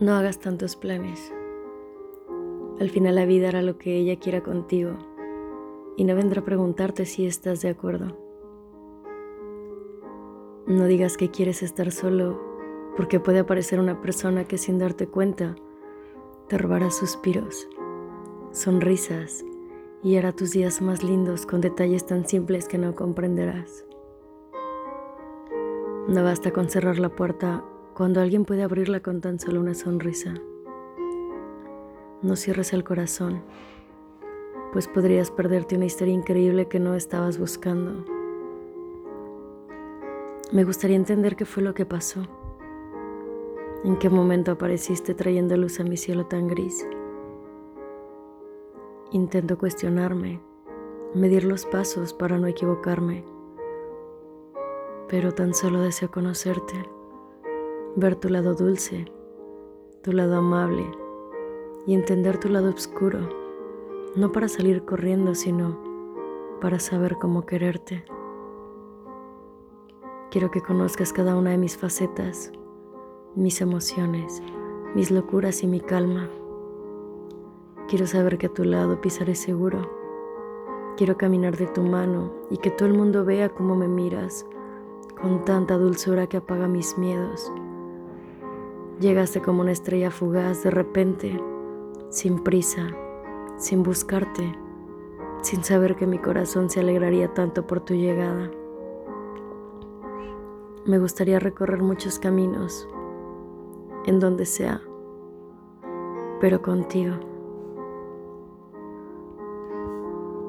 No hagas tantos planes. Al final la vida hará lo que ella quiera contigo y no vendrá a preguntarte si estás de acuerdo. No digas que quieres estar solo porque puede aparecer una persona que sin darte cuenta te robará suspiros, sonrisas y hará tus días más lindos con detalles tan simples que no comprenderás. No basta con cerrar la puerta cuando alguien puede abrirla con tan solo una sonrisa. No cierres el corazón, pues podrías perderte una historia increíble que no estabas buscando. Me gustaría entender qué fue lo que pasó. ¿En qué momento apareciste trayendo luz a mi cielo tan gris? Intento cuestionarme, medir los pasos para no equivocarme, pero tan solo deseo conocerte ver tu lado dulce, tu lado amable y entender tu lado oscuro, no para salir corriendo, sino para saber cómo quererte. Quiero que conozcas cada una de mis facetas, mis emociones, mis locuras y mi calma. Quiero saber que a tu lado pisaré seguro. Quiero caminar de tu mano y que todo el mundo vea cómo me miras con tanta dulzura que apaga mis miedos Llegaste como una estrella fugaz de repente, sin prisa, sin buscarte, sin saber que mi corazón se alegraría tanto por tu llegada. Me gustaría recorrer muchos caminos, en donde sea, pero contigo.